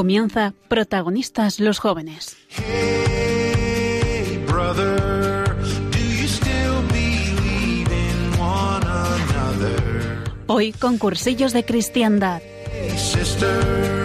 Comienza Protagonistas los jóvenes. Hey, brother? Hoy con cursillos de cristiandad. Hey, sister,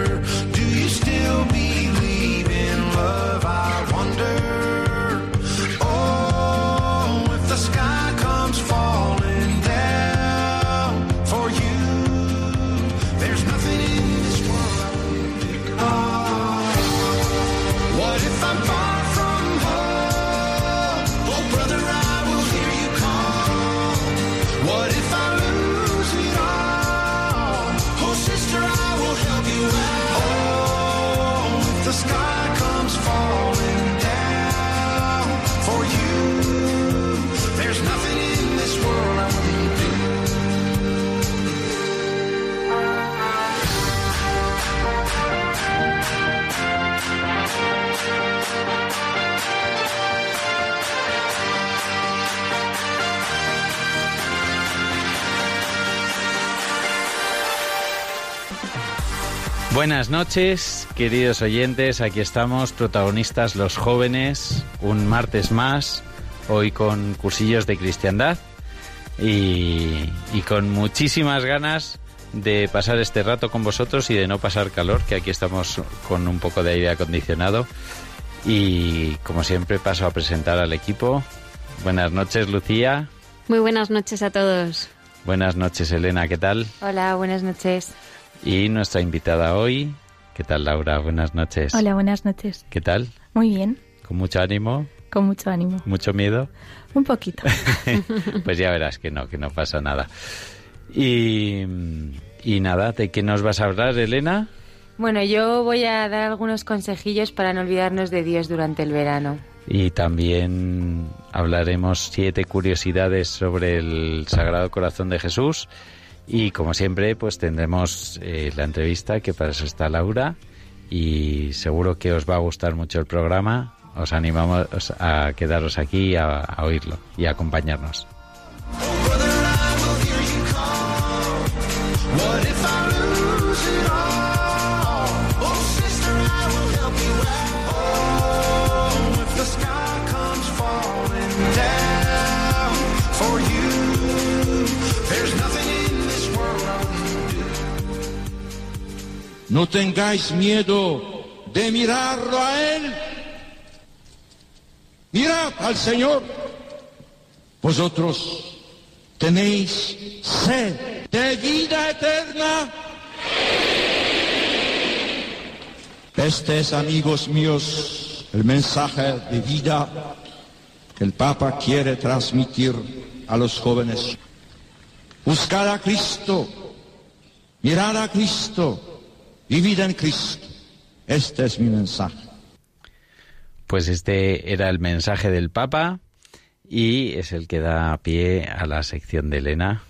Buenas noches, queridos oyentes. Aquí estamos, protagonistas los jóvenes, un martes más, hoy con cursillos de cristiandad y, y con muchísimas ganas de pasar este rato con vosotros y de no pasar calor, que aquí estamos con un poco de aire acondicionado. Y como siempre paso a presentar al equipo. Buenas noches, Lucía. Muy buenas noches a todos. Buenas noches, Elena. ¿Qué tal? Hola, buenas noches. Y nuestra invitada hoy, ¿qué tal Laura? Buenas noches. Hola, buenas noches. ¿Qué tal? Muy bien, ¿Con mucho ánimo? con mucho ánimo. ¿Mucho miedo? Un poquito. pues ya verás que no, que no pasa nada. Y, y nada, ¿de qué nos vas a hablar, Elena? Bueno, yo voy a dar algunos consejillos para no olvidarnos de Dios durante el verano. Y también hablaremos siete curiosidades sobre el Sagrado Corazón de Jesús. Y como siempre, pues tendremos eh, la entrevista, que para eso está Laura. Y seguro que os va a gustar mucho el programa. Os animamos a quedaros aquí a, a oírlo y a acompañarnos. No tengáis miedo de mirarlo a Él. Mirad al Señor. Vosotros tenéis sed de vida eterna. Este es, amigos míos, el mensaje de vida que el Papa quiere transmitir a los jóvenes. Buscad a Cristo, mirad a Cristo, vivid en Cristo. Este es mi mensaje. Pues este era el mensaje del Papa y es el que da pie a la sección de Elena.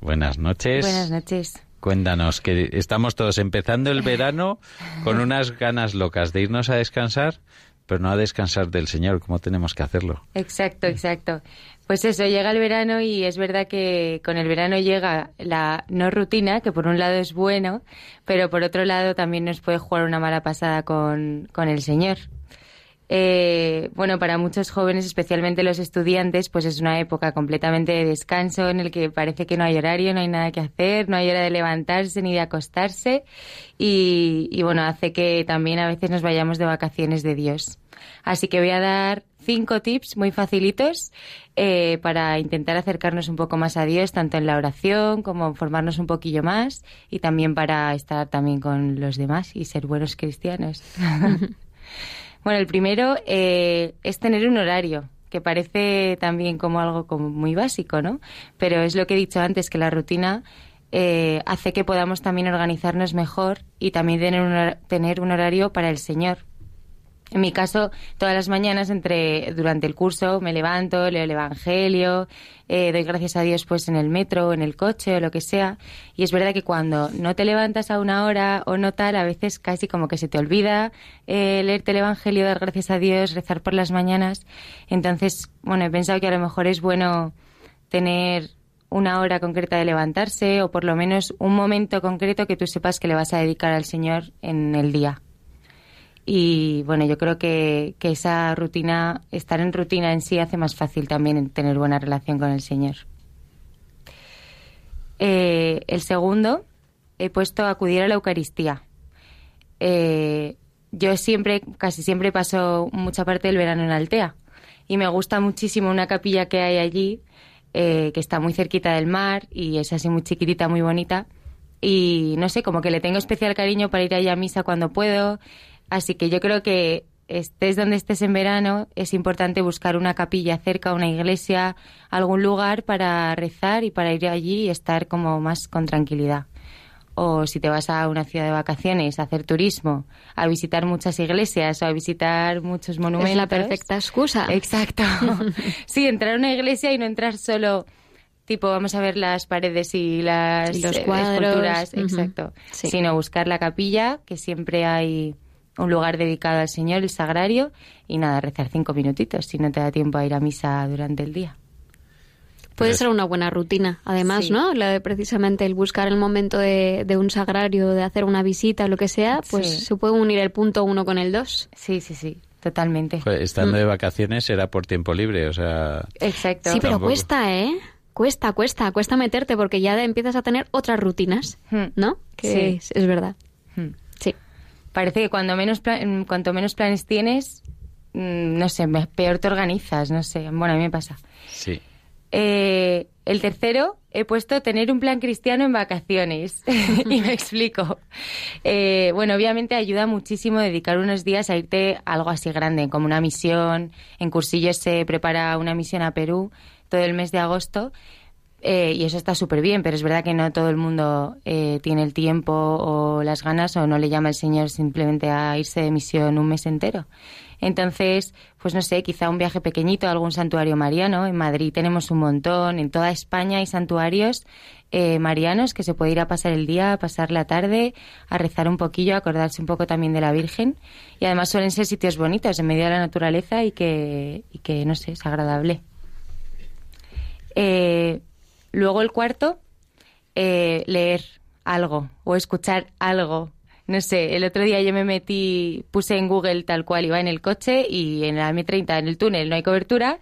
Buenas noches. Buenas noches. Cuéntanos, que estamos todos empezando el verano con unas ganas locas de irnos a descansar, pero no a descansar del Señor, ¿cómo tenemos que hacerlo? Exacto, exacto. Pues eso, llega el verano y es verdad que con el verano llega la no rutina, que por un lado es bueno, pero por otro lado también nos puede jugar una mala pasada con, con el Señor. Eh, bueno, para muchos jóvenes, especialmente los estudiantes, pues es una época completamente de descanso en el que parece que no hay horario, no hay nada que hacer, no hay hora de levantarse ni de acostarse y, bueno, hace que también a veces nos vayamos de vacaciones de Dios. Así que voy a dar cinco tips muy facilitos eh, para intentar acercarnos un poco más a Dios, tanto en la oración como formarnos un poquillo más y también para estar también con los demás y ser buenos cristianos. Bueno, el primero eh, es tener un horario, que parece también como algo como muy básico, ¿no? Pero es lo que he dicho antes, que la rutina eh, hace que podamos también organizarnos mejor y también tener un, tener un horario para el Señor. En mi caso, todas las mañanas entre durante el curso me levanto, leo el Evangelio, eh, doy gracias a Dios pues en el metro, en el coche o lo que sea. Y es verdad que cuando no te levantas a una hora o no tal, a veces casi como que se te olvida eh, leerte el Evangelio, dar gracias a Dios, rezar por las mañanas. Entonces, bueno, he pensado que a lo mejor es bueno tener una hora concreta de levantarse o por lo menos un momento concreto que tú sepas que le vas a dedicar al Señor en el día. Y bueno, yo creo que, que esa rutina, estar en rutina en sí hace más fácil también tener buena relación con el Señor. Eh, el segundo, he puesto acudir a la Eucaristía. Eh, yo siempre, casi siempre paso mucha parte del verano en Altea y me gusta muchísimo una capilla que hay allí eh, que está muy cerquita del mar y es así muy chiquitita, muy bonita. Y no sé, como que le tengo especial cariño para ir allá a misa cuando puedo. Así que yo creo que estés donde estés en verano, es importante buscar una capilla cerca, una iglesia, algún lugar para rezar y para ir allí y estar como más con tranquilidad. O si te vas a una ciudad de vacaciones a hacer turismo, a visitar muchas iglesias o a visitar muchos monumentos. Es la perfecta excusa. Exacto. sí, entrar a una iglesia y no entrar solo tipo vamos a ver las paredes y las Y los cuadros. esculturas, exacto, Sí. sino buscar la capilla, que siempre hay un lugar dedicado al Señor, el sagrario, y nada, rezar cinco minutitos si no te da tiempo a ir a misa durante el día. Puede Pero- ser una buena rutina, además, Sí. ¿no? La de precisamente el buscar el momento de, de un sagrario, de hacer una visita lo que sea, pues Sí. se puede unir el punto uno con el dos. Sí, sí, sí, totalmente. Joder, estando de vacaciones será por tiempo libre, o sea... Exacto. Sí, pero Tampoco. cuesta, ¿eh? Cuesta, cuesta, cuesta meterte porque ya empiezas a tener otras rutinas, Hmm. ¿no? Que Sí. es, es verdad. Parece que cuando menos pla- mm, cuanto menos planes tienes, mm, no sé, peor te organizas, no sé. Bueno, a mí me pasa. Sí. Eh, el tercero, he puesto tener un plan cristiano en vacaciones. y me explico. Eh, bueno, obviamente ayuda muchísimo dedicar unos días a irte a algo así grande, como una misión. En cursillos se prepara una misión a Perú todo el mes de agosto. Eh, y eso está súper bien, pero es verdad que no todo el mundo eh, tiene el tiempo o las ganas o no le llama el Señor simplemente a irse de misión un mes entero. Entonces, pues no sé, quizá un viaje pequeñito a algún santuario mariano. En Madrid tenemos un montón, en toda España hay santuarios eh, marianos que se puede ir a pasar el día, a pasar la tarde, a rezar un poquillo, a acordarse un poco también de la Virgen. Y además suelen ser sitios bonitos, en medio de la naturaleza y que, y que no sé, es agradable. Eh, luego el cuarto, eh, leer algo o escuchar algo. No sé, el otro día yo me metí, puse en Google tal cual, iba en el coche y en la M30, en el túnel, no hay cobertura.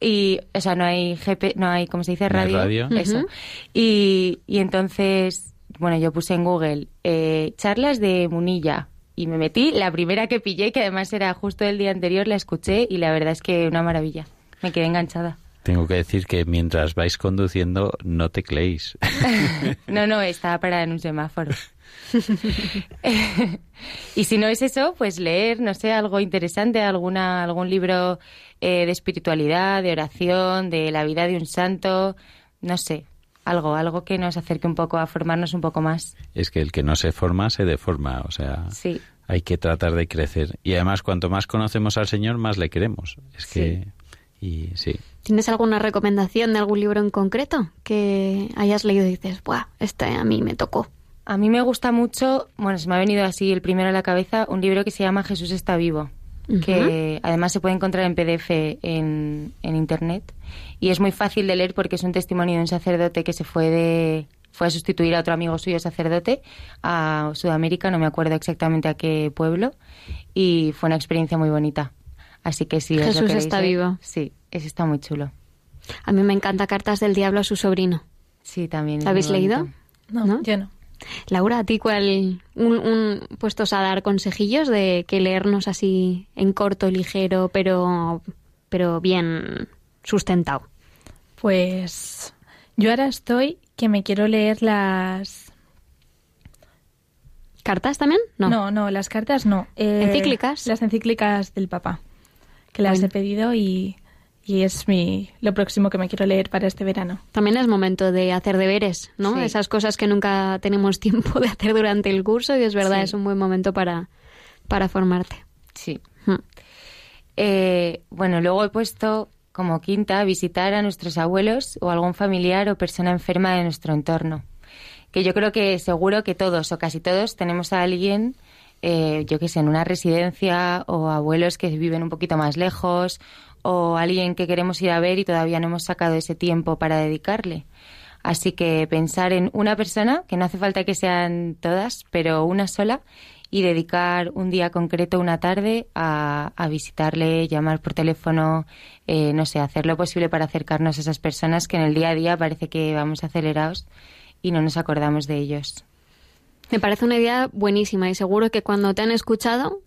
Y, o sea, no hay GP, no hay, ¿cómo se dice? No Radio. radio. Eso. Y, y entonces, bueno, yo puse en Google eh, charlas de Munilla y me metí. La primera que pillé, que además era justo el día anterior, la escuché y la verdad es que una maravilla. Me quedé enganchada. Tengo que decir que mientras vais conduciendo no tecleéis. No, no, estaba parada en un semáforo. y si no es eso, pues leer, no sé, algo interesante, alguna, algún libro eh, de espiritualidad, de oración, de la vida de un santo, no sé, algo, algo que nos acerque un poco a formarnos un poco más. es que el que no se forma se deforma, o sea, Sí, hay que tratar de crecer. Y además, cuanto más conocemos al Señor, más le queremos. Es que... Y sí. ¿Tienes alguna recomendación de algún libro en concreto que hayas leído y dices, ¡buah! Este a mí me tocó? A mí me gusta mucho, bueno, se me ha venido así el primero a la cabeza, un libro que se llama Jesús está vivo, que además se puede encontrar en PDF en, en internet y es muy fácil de leer porque es un testimonio de un sacerdote que se fue de fue a sustituir a otro amigo suyo sacerdote a Sudamérica, no me acuerdo exactamente a qué pueblo y fue una experiencia muy bonita. Así que os lo Jesús queréis está vivo. Sí, ese está muy chulo. A mí me encanta Cartas del Diablo a su sobrino. Sí, también. ¿La habéis leído? No, ¿No? yo no. Laura, ¿a ti cuál? Un, un- puestos a dar consejillos de que leernos así en corto, ligero, pero, pero bien sustentado. Pues yo ahora estoy que me quiero leer las... ¿Cartas también? No. No, no, las cartas no. Eh, ¿Encíclicas? Las encíclicas del Papa, que las Bueno. he pedido y, y es mi lo próximo que me quiero leer para este verano. También es momento de hacer deberes, ¿no? Sí. Esas cosas que nunca tenemos tiempo de hacer durante el curso y es verdad, Sí. es un buen momento para, para formarte. Sí. Mm. Eh, bueno, luego he puesto como quinta visitar a nuestros abuelos o algún familiar o persona enferma de nuestro entorno. Que yo creo que seguro que todos o casi todos tenemos a alguien, eh, yo que sé, en una residencia o abuelos que viven un poquito más lejos o alguien que queremos ir a ver y todavía no hemos sacado ese tiempo para dedicarle. Así que pensar en una persona, que no hace falta que sean todas, pero una sola, y dedicar un día concreto, una tarde, a, a visitarle, llamar por teléfono, eh, no sé, hacer lo posible para acercarnos a esas personas que en el día a día parece que vamos acelerados y no nos acordamos de ellos. Me parece una idea buenísima y seguro que cuando te han escuchado,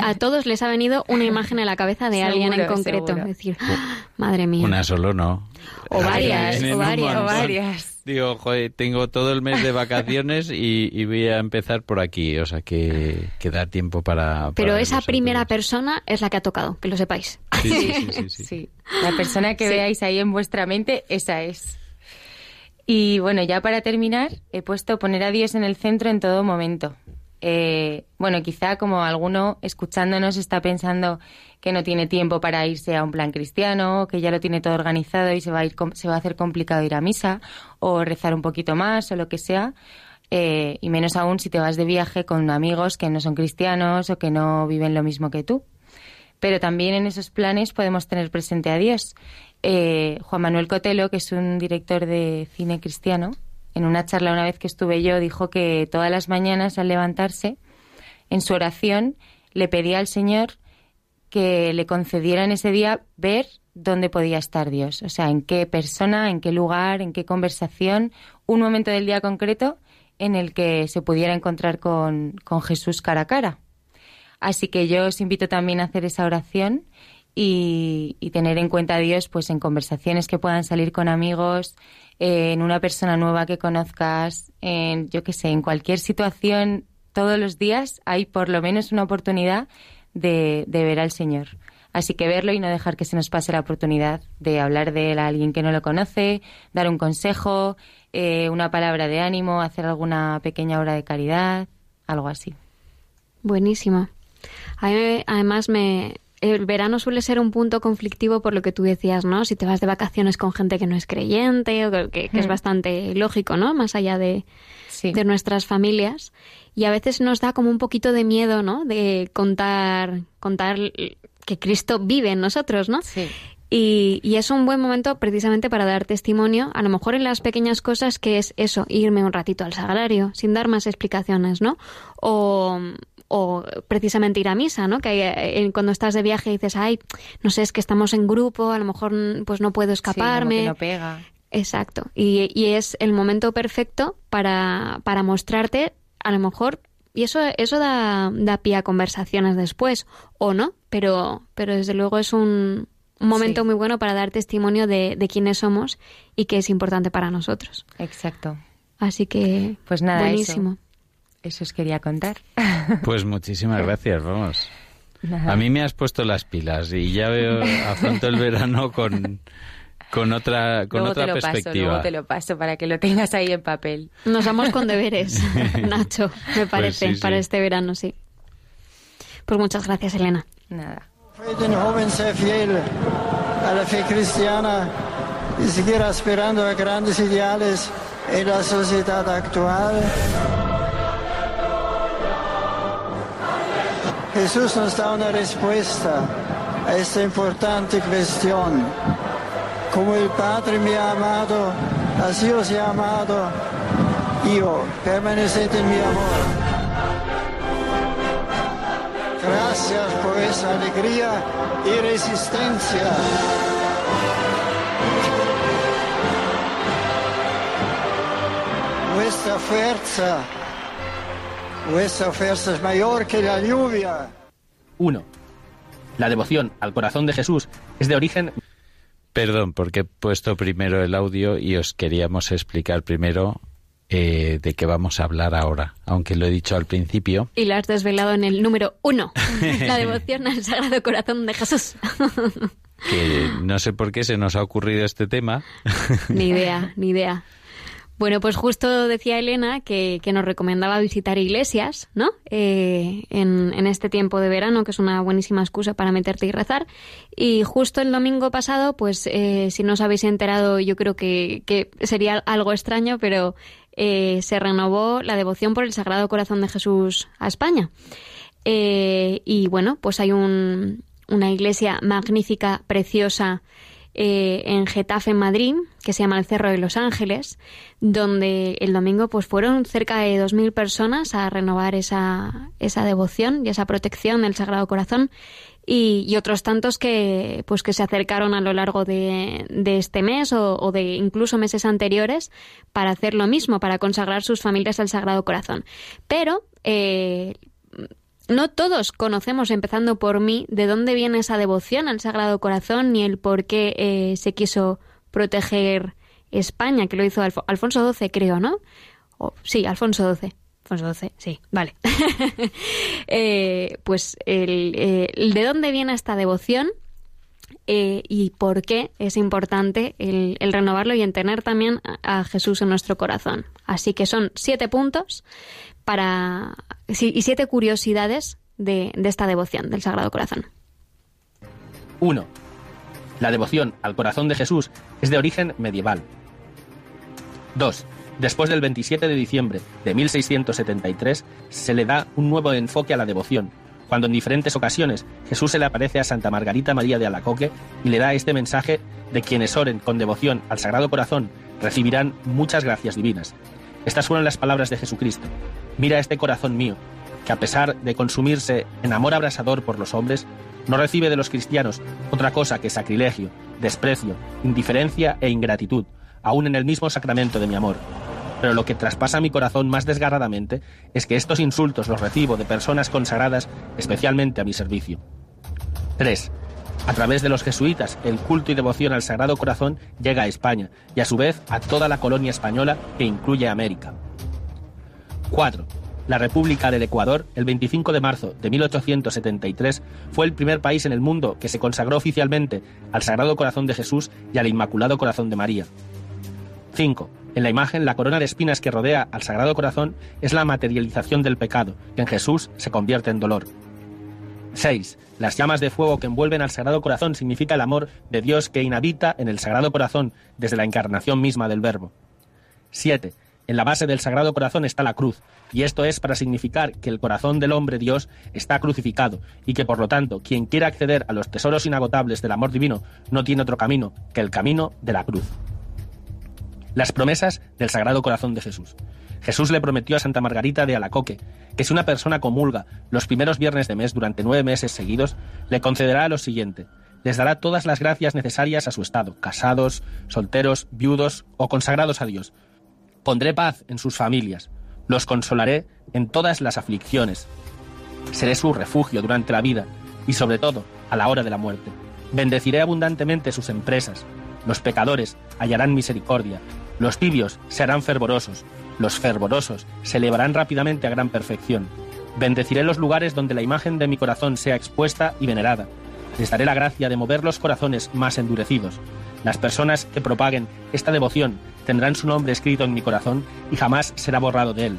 a todos les ha venido una imagen en la cabeza de alguien en concreto. seguro. Es decir, ¡ah! madre mía. Una solo no. O varias, o varias, o varias. Digo, joder, tengo todo el mes de vacaciones y, y voy a empezar por aquí. O sea que, que da tiempo para. Pero esa a primera todos. persona es la que ha tocado, que lo sepáis. Sí, sí, sí, sí, sí. Sí, la persona que Sí. veáis ahí en vuestra mente, esa es. Y bueno, ya para terminar, he puesto poner a Dios en el centro en todo momento. Eh, bueno, quizá como alguno escuchándonos está pensando que no tiene tiempo para irse a un plan cristiano, que ya lo tiene todo organizado y se va a, ir, se va a hacer complicado ir a misa o rezar un poquito más o lo que sea. Eh, y menos aún si te vas de viaje con amigos que no son cristianos o que no viven lo mismo que tú pero también en esos planes podemos tener presente a Dios. Eh, Juan Manuel Cotelo, que es un director de cine cristiano, en una charla una vez que estuve yo, dijo que todas las mañanas al levantarse, en su oración, le pedía al Señor que le concediera en ese día ver dónde podía estar Dios, o sea, en qué persona, en qué lugar, en qué conversación, un momento del día concreto en el que se pudiera encontrar con, con Jesús cara a cara. Así que yo os invito también a hacer esa oración y, tener en cuenta a Dios pues en conversaciones que puedan salir con amigos, en una persona nueva que conozcas, en yo qué sé, en cualquier situación todos los días hay por lo menos una oportunidad de, de ver al Señor. Así que verlo y no dejar que se nos pase la oportunidad de hablar de él a alguien que no lo conoce, dar un consejo, eh, una palabra de ánimo, hacer alguna pequeña obra de caridad, algo así. Buenísima. A mí, además, me, el verano suele ser un punto conflictivo por lo que tú decías, ¿no? Si te vas de vacaciones con gente que no es creyente, o que, es Mm. bastante lógico, ¿no? Más allá de, Sí. de nuestras familias. Y a veces nos da como un poquito de miedo, ¿no? De contar, contar que Cristo vive en nosotros, ¿no? Sí. Y, y es un buen momento precisamente para dar testimonio, a lo mejor en las pequeñas cosas que es eso, irme un ratito al sagrario, sin dar más explicaciones, ¿no? O, o precisamente ir a misa, ¿no? Que eh, cuando estás de viaje dices, ay, no sé, es que estamos en grupo, a lo mejor mm, pues no puedo Sí, escaparme. que no pega. Exacto. Y, y es el momento perfecto para, para mostrarte, a lo mejor, y eso, eso da, da pie a conversaciones después, o no, pero, pero desde luego es un, un momento Sí. muy bueno para dar testimonio de, de quiénes somos y que es importante para nosotros. Exacto. Así que, Pues nada, buenísimo. Eso os quería contar. Pues muchísimas gracias, vamos. Nada. A mí me has puesto las pilas y ya veo, afronto el verano con, con otra, con luego otra te lo paso, perspectiva. luego te lo paso para que lo tengas ahí en papel. Nos vamos con deberes, Nacho, me parece, Pues sí, para sí. este verano, sí. Pues muchas gracias, Elena. Nada. Fue de un joven ser fiel a la fe cristiana y seguir aspirando a grandes ideales en la sociedad actual. Jesús nos da una respuesta a esta importante cuestión. Como el Padre me ha amado, así os he amado yo. Permaneced en mi amor. Gracias por esa alegría y resistencia. Vuestra fuerza, vuestra fuerza es mayor que la lluvia. 1. La devoción al corazón de Jesús es de origen Perdón, porque he puesto primero el audio y os queríamos explicar primero eh, de qué vamos a hablar ahora, aunque lo he dicho al principio. Y lo has desvelado en el número uno, la devoción al Sagrado Corazón de Jesús. que no sé por qué se nos ha ocurrido este tema. ni idea, ni idea. Bueno, pues justo decía Elena que, nos recomendaba visitar iglesias, ¿no? Eh, en, este tiempo de verano, que es una buenísima excusa para meterte y rezar. Y justo el domingo pasado, pues eh, si no os habéis enterado, yo creo que, que sería algo extraño, pero eh, se renovó la devoción por el Sagrado Corazón de Jesús a España. Eh, y bueno, pues hay un, una iglesia magnífica, preciosa, eh, en Getafe, en Madrid, que se llama el Cerro de los Ángeles, donde el domingo pues fueron cerca de 2.000 personas a renovar esa, esa devoción y esa protección del Sagrado Corazón y, otros tantos que pues que se acercaron a lo largo de, de este mes o, o de incluso meses anteriores para hacer lo mismo, para consagrar sus familias al Sagrado Corazón. Pero eh, no todos conocemos, empezando por mí, de dónde viene esa devoción al Sagrado Corazón ni el por qué eh, se quiso proteger España, que lo hizo Alfo- Alfonso XII, creo, ¿no? O- sí, Alfonso XII. Alfonso XII, sí, vale. Eh, pues el, eh, de dónde viene esta devoción eh, y por qué es importante el, el renovarlo y en tener también a Jesús en nuestro corazón. Así que son siete puntos para y siete curiosidades de, de esta devoción del Sagrado Corazón. 1. La devoción al corazón de Jesús es de origen medieval. 2. Después del 27 de diciembre de 1673 se le da un nuevo enfoque a la devoción, cuando en diferentes ocasiones Jesús se le aparece a Santa Margarita María de Alacoque y le da este mensaje de quienes oren con devoción al Sagrado Corazón recibirán muchas gracias divinas. Estas fueron las palabras de Jesucristo. Mira este corazón mío, que a pesar de consumirse en amor abrasador por los hombres, no recibe de los cristianos otra cosa que sacrilegio, desprecio, indiferencia e ingratitud, aún en el mismo sacramento de mi amor. Pero lo que traspasa mi corazón más desgarradamente es que estos insultos los recibo de personas consagradas especialmente a mi servicio. 3. A través de los jesuitas, el culto y devoción al Sagrado Corazón llega a España y a su vez a toda la colonia española que incluye América. 4. La República del Ecuador, el 25 de marzo de 1873, fue el primer país en el mundo que se consagró oficialmente al Sagrado Corazón de Jesús y al Inmaculado Corazón de María. 5. En la imagen, la corona de espinas que rodea al Sagrado Corazón es la materialización del pecado, que en Jesús se convierte en dolor. 6. Las llamas de fuego que envuelven al Sagrado Corazón significa el amor de Dios que inhabita en el Sagrado Corazón desde la encarnación misma del Verbo. 7. En la base del Sagrado Corazón está la cruz, y esto es para significar que el corazón del hombre Dios está crucificado, y que por lo tanto quien quiera acceder a los tesoros inagotables del amor divino no tiene otro camino que el camino de la cruz. Las promesas del Sagrado Corazón de Jesús. Jesús le prometió a Santa Margarita de Alacoque que si una persona comulga los primeros viernes de mes durante nueve meses seguidos, le concederá lo siguiente. Les dará todas las gracias necesarias a su estado, casados, solteros, viudos o consagrados a Dios. Pondré paz en sus familias, los consolaré en todas las aflicciones. Seré su refugio durante la vida y sobre todo a la hora de la muerte. Bendeciré abundantemente sus empresas. Los pecadores hallarán misericordia. Los tibios se harán fervorosos. Los fervorosos se elevarán rápidamente a gran perfección. Bendeciré los lugares donde la imagen de mi corazón sea expuesta y venerada. Les daré la gracia de mover los corazones más endurecidos. Las personas que propaguen esta devoción tendrán su nombre escrito en mi corazón y jamás será borrado de él.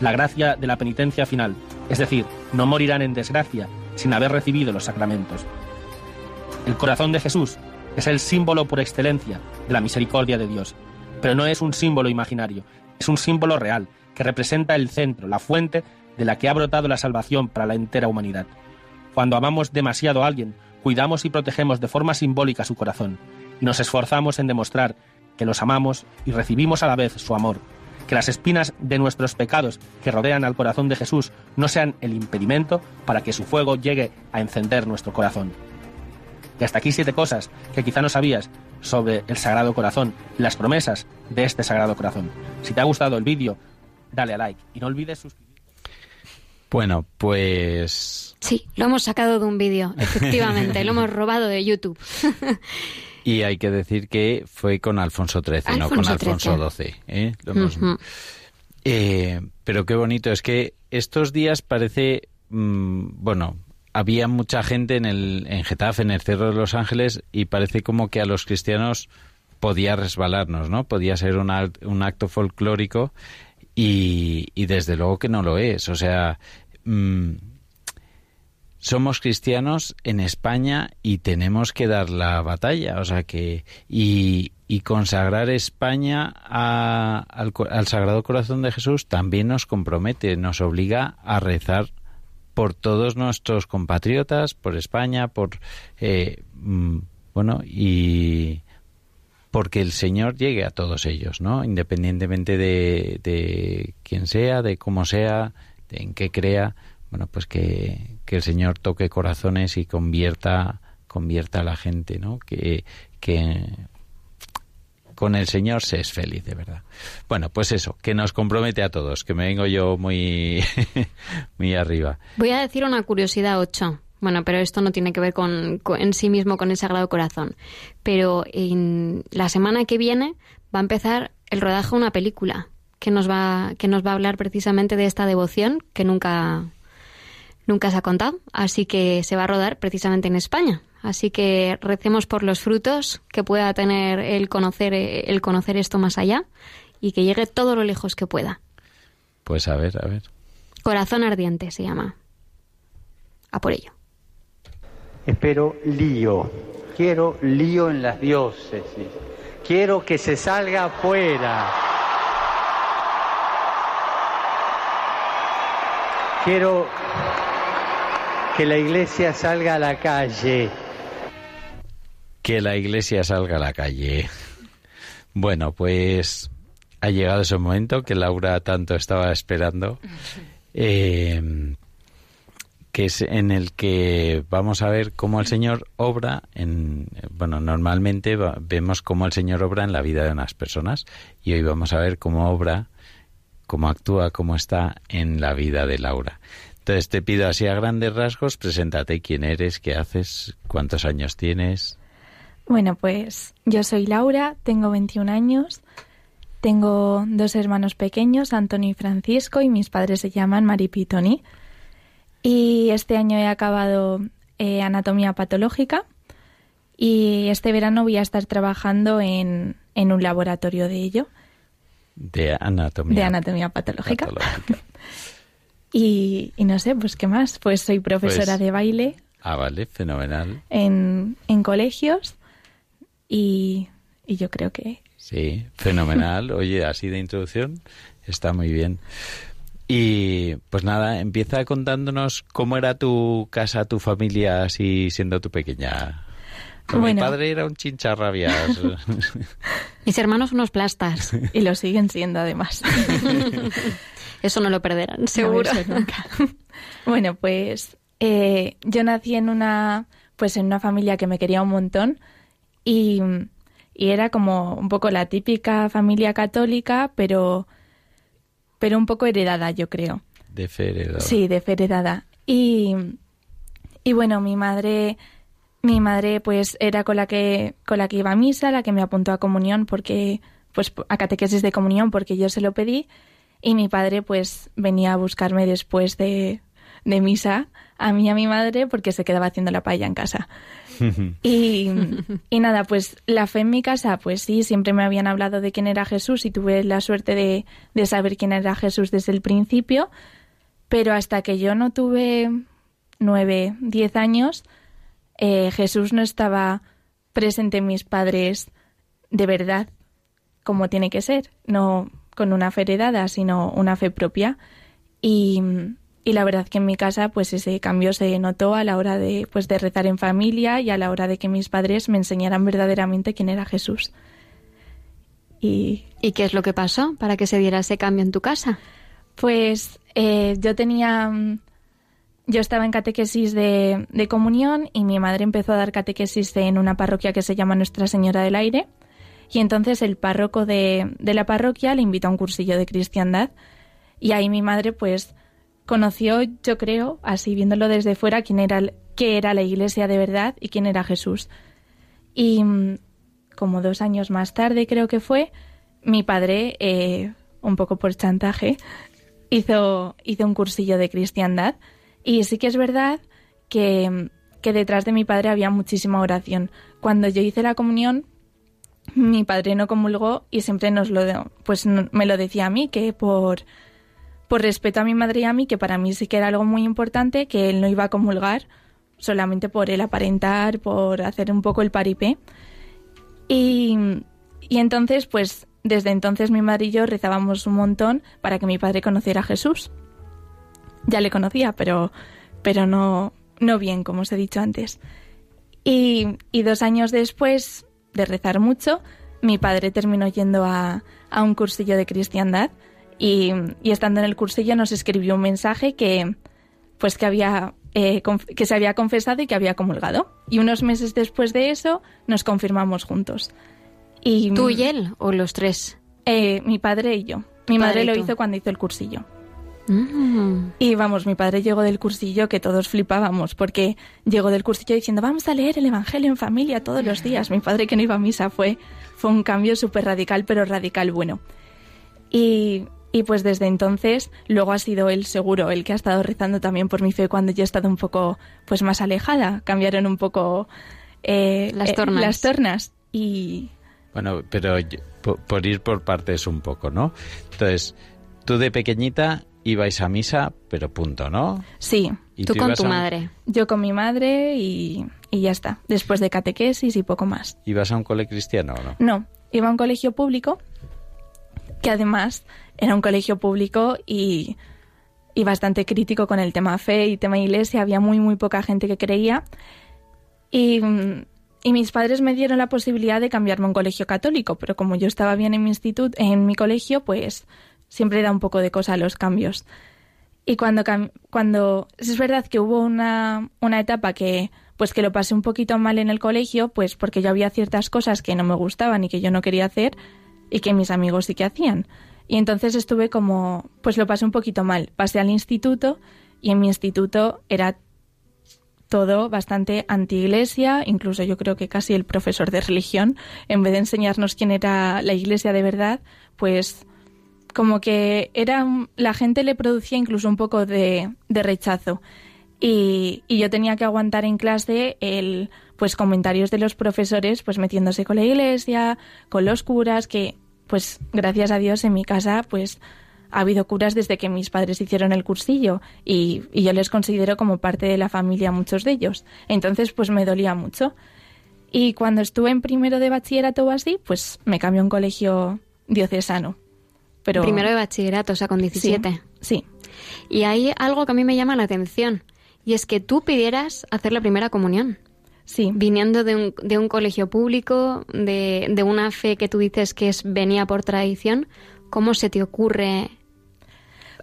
La gracia de la penitencia final, es decir, no morirán en desgracia sin haber recibido los sacramentos. El corazón de Jesús es el símbolo por excelencia de la misericordia de Dios, pero no es un símbolo imaginario, es un símbolo real que representa el centro, la fuente de la que ha brotado la salvación para la entera humanidad. Cuando amamos demasiado a alguien, cuidamos y protegemos de forma simbólica su corazón y nos esforzamos en demostrar que los amamos y recibimos a la vez su amor, que las espinas de nuestros pecados que rodean al corazón de Jesús no sean el impedimento para que su fuego llegue a encender nuestro corazón. Y hasta aquí siete cosas que quizá no sabías sobre el Sagrado Corazón las promesas de este Sagrado Corazón. Si te ha gustado el vídeo, dale a like y no olvides suscribirte. Bueno, pues... Sí, lo hemos sacado de un vídeo, efectivamente, lo hemos robado de YouTube. Y hay que decir que fue con Alfonso XIII, no con Alfonso XII. ¿eh? Lo hemos- Ujú. Eh, pero qué bonito, es que estos días parece, mm, bueno, había mucha gente en, el, en Getafe, en el Cerro de los Ángeles, y parece como que a los cristianos podía resbalarnos, ¿no? Podía ser un, acto folclórico y, y desde luego que no lo es. O sea, mm, somos cristianos en España y tenemos que dar la batalla, o sea que y, y consagrar España al, al Sagrado Corazón de Jesús también nos compromete, nos obliga a rezar por todos nuestros compatriotas, por España, por eh, mm, bueno y porque el Señor llegue a todos ellos, ¿no? Independientemente de, de quién sea, de cómo sea, de en qué crea, bueno, pues que, que el Señor toque corazones y convierta, convierta a la gente, ¿no? Que, que con el Señor se es feliz, de verdad. Bueno, pues eso, que nos compromete a todos, que me vengo yo muy, muy arriba. Voy a decir una curiosidad 8. Bueno, pero esto no tiene que ver con, con- en sí mismo con el Sagrado Corazón. Pero en la semana que viene va a empezar el rodaje de una película que nos va que nos va a hablar precisamente de esta devoción que nunca nunca se ha contado, así que se va a rodar precisamente en España. Así que recemos por los frutos que pueda tener el conocer el conocer esto más allá y que llegue todo lo lejos que pueda. Pues a ver, a ver. Corazón ardiente se llama. A por ello. Espero lío. Quiero lío en las diócesis. Quiero que se salga afuera. Quiero que la iglesia salga a la calle. que la iglesia salga a la calle. Bueno, pues ha llegado ese momento que Laura tanto estaba esperando, eh, que es en el que vamos a ver cómo el Señor obra en, bueno, normalmente vemos cómo el Señor obra en la vida de unas personas y hoy vamos a ver cómo obra, cómo actúa, cómo está en la vida de Laura. Entonces te pido así a grandes rasgos, preséntate quién eres, qué haces, cuántos años tienes. Bueno, pues yo soy Laura, tengo 21 años, tengo dos hermanos pequeños, Antonio y Francisco, y mis padres se llaman Maripi y Tony. Y este año he acabado eh, anatomía patológica y este verano voy a estar trabajando en, en un laboratorio de ello, De anatomía. de anatomía patológica. patológica. Y, y no sé, pues qué más, pues soy profesora Pues- de baile Ah, vale, fenomenal. en, en colegios y, y yo creo que Sí, fenomenal. Oye, así de introducción está muy bien. Y pues nada, empieza contándonos cómo era tu casa, tu familia, así siendo tu pequeña. Bueno. Mi padre era un chincharrabias. Mis hermanos unos plastas. y lo siguen siendo además. Eso no lo perderán, seguro. nunca. bueno, pues eh, yo nací en una, pues en una familia que me quería un montón y, y era como un poco la típica familia católica, pero, pero un poco heredada, yo creo. de Feredo. Sí, de fe heredada. Y, y bueno, mi madre, mi madre pues era con la que, con la que iba a misa, la que me apuntó a comunión porque, pues a catequesis de comunión porque yo se lo pedí. Y mi padre pues venía a buscarme después de, de misa, a mí y a mi madre, porque se quedaba haciendo la paella en casa. Y, y nada, pues la fe en mi casa, pues sí, siempre me habían hablado de quién era Jesús y tuve la suerte de, de saber quién era Jesús desde el principio, pero hasta que yo no tuve nueve, diez años, eh, Jesús no estaba presente en mis padres de verdad, como tiene que ser, no con una fe heredada, sino una fe propia. Y, y la verdad que en mi casa, pues ese cambio se notó a la hora de, pues, de rezar en familia y a la hora de que mis padres me enseñaran verdaderamente quién era Jesús. Y ¿Y qué es lo que pasó para que se diera ese cambio en tu casa? Pues eh, yo tenía. Yo estaba en catequesis de, de comunión y mi madre empezó a dar catequesis en una parroquia que se llama Nuestra Señora del Aire. Y entonces el párroco de, de la parroquia le invitó a un cursillo de cristiandad. Y ahí mi madre, pues, conoció, yo creo, así viéndolo desde fuera, quién era, qué era la iglesia de verdad y quién era Jesús. Y mm, como dos años más tarde, creo que fue, mi padre, eh, un poco por chantaje, hizo, hizo un cursillo de cristiandad. Y sí que es verdad que, que detrás de mi padre había muchísima oración. Cuando yo hice la comunión, mi padre no comulgó y siempre nos lo pues me lo decía a mí que por por respeto a mi madre y a mí que para mí sí que era algo muy importante que él no iba a comulgar solamente por el aparentar por hacer un poco el paripé. Y, y entonces pues desde entonces mi madre y yo rezábamos un montón para que mi padre conociera a Jesús. Ya le conocía pero pero no no bien como os he dicho antes. Y, y dos años después de rezar mucho, mi padre terminó yendo a, a un cursillo de cristiandad y, y estando en el cursillo nos escribió un mensaje que pues que había eh, que se había confesado y que había comulgado. Y unos meses después de eso nos confirmamos juntos. Y, ¿Tú y él o los tres? Eh, mi padre y yo. Mi madre lo hizo cuando hizo el cursillo. Mm. Y vamos, mi padre llegó del cursillo que todos flipábamos, porque llegó del cursillo diciendo, vamos a leer el Evangelio en familia todos los días. Mi padre que no iba a misa fue, fue un cambio súper radical, pero radical bueno. Y, y pues desde entonces, luego ha sido él seguro, el que ha estado rezando también por mi fe cuando yo he estado un poco pues más alejada. Cambiaron un poco eh, Las eh, tornas. las tornas. Y Bueno, pero yo- po- por, ir por partes un poco, ¿no? Entonces, tú de pequeñita ibais a misa, pero punto, ¿no? sí, Y Tú con tu a- madre. yo con mi madre y, y ya está. Después de catequesis y poco más. ¿Ibas a un cole cristiano o no? No, iba a un colegio público, que además era un colegio público y, y bastante crítico con el tema fe y tema iglesia. Había muy, muy poca gente que creía. Y, y mis padres me dieron la posibilidad de cambiarme a un colegio católico, pero como yo estaba bien en mi instituto, en mi colegio, pues siempre da un poco de cosa los cambios. Y cuando, cuando es verdad que hubo una, una etapa que pues que lo pasé un poquito mal en el colegio, pues porque yo había ciertas cosas que no me gustaban y que yo no quería hacer y que mis amigos sí que hacían. Y entonces estuve como, pues lo pasé un poquito mal. Pasé al instituto y en mi instituto era todo bastante anti-iglesia, incluso yo creo que casi el profesor de religión, en vez de enseñarnos quién era la iglesia de verdad, pues como que era la gente le producía incluso un poco de, rechazo. Y, yo tenía que aguantar en clase el pues comentarios de los profesores pues metiéndose con la iglesia con los curas que pues gracias a Dios en mi casa pues ha habido curas desde que mis padres hicieron el cursillo y, yo les considero como parte de la familia muchos de ellos. Entonces pues me dolía mucho. Y cuando estuve en primero de bachillerato o así pues me cambió un colegio diocesano pero Primero de bachillerato, o sea, con 17. sí Y hay algo que a mí me llama la atención, y es que tú pidieras hacer la primera comunión. Sí. Viniendo de un, de un colegio público, de, de una fe que tú dices que es venía por tradición, ¿cómo se te ocurre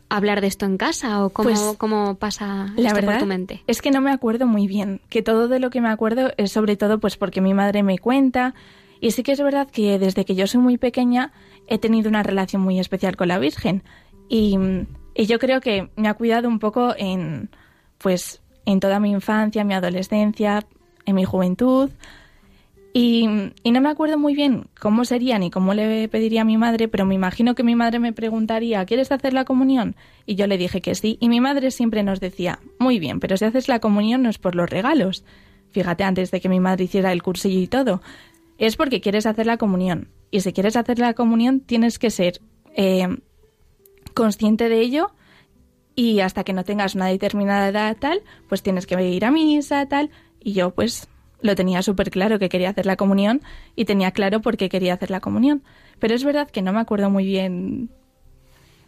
hablar de esto en casa? ¿O cómo, Pues, cómo pasa La esto verdad por tu mente? es que no me acuerdo muy bien, que todo de lo que me acuerdo es sobre todo pues porque mi madre me cuenta y sí que es verdad que desde que yo soy muy pequeña he tenido una relación muy especial con la Virgen y, yo creo que me ha cuidado un poco en pues en toda mi infancia, mi adolescencia, en mi juventud y, y no me acuerdo muy bien cómo sería ni cómo le pediría a mi madre, pero me imagino que mi madre me preguntaría, ¿quieres hacer la comunión? Y yo le dije que sí. Y mi madre siempre nos decía, muy bien, pero si haces la comunión no es por los regalos. Fíjate, antes de que mi madre hiciera el cursillo y todo, es porque quieres hacer la comunión. Y si quieres hacer la comunión tienes que ser eh, consciente de ello y hasta que no tengas una determinada edad tal, pues tienes que ir a misa tal. Y yo pues lo tenía súper claro que quería hacer la comunión y tenía claro por qué quería hacer la comunión. Pero es verdad que no me acuerdo muy bien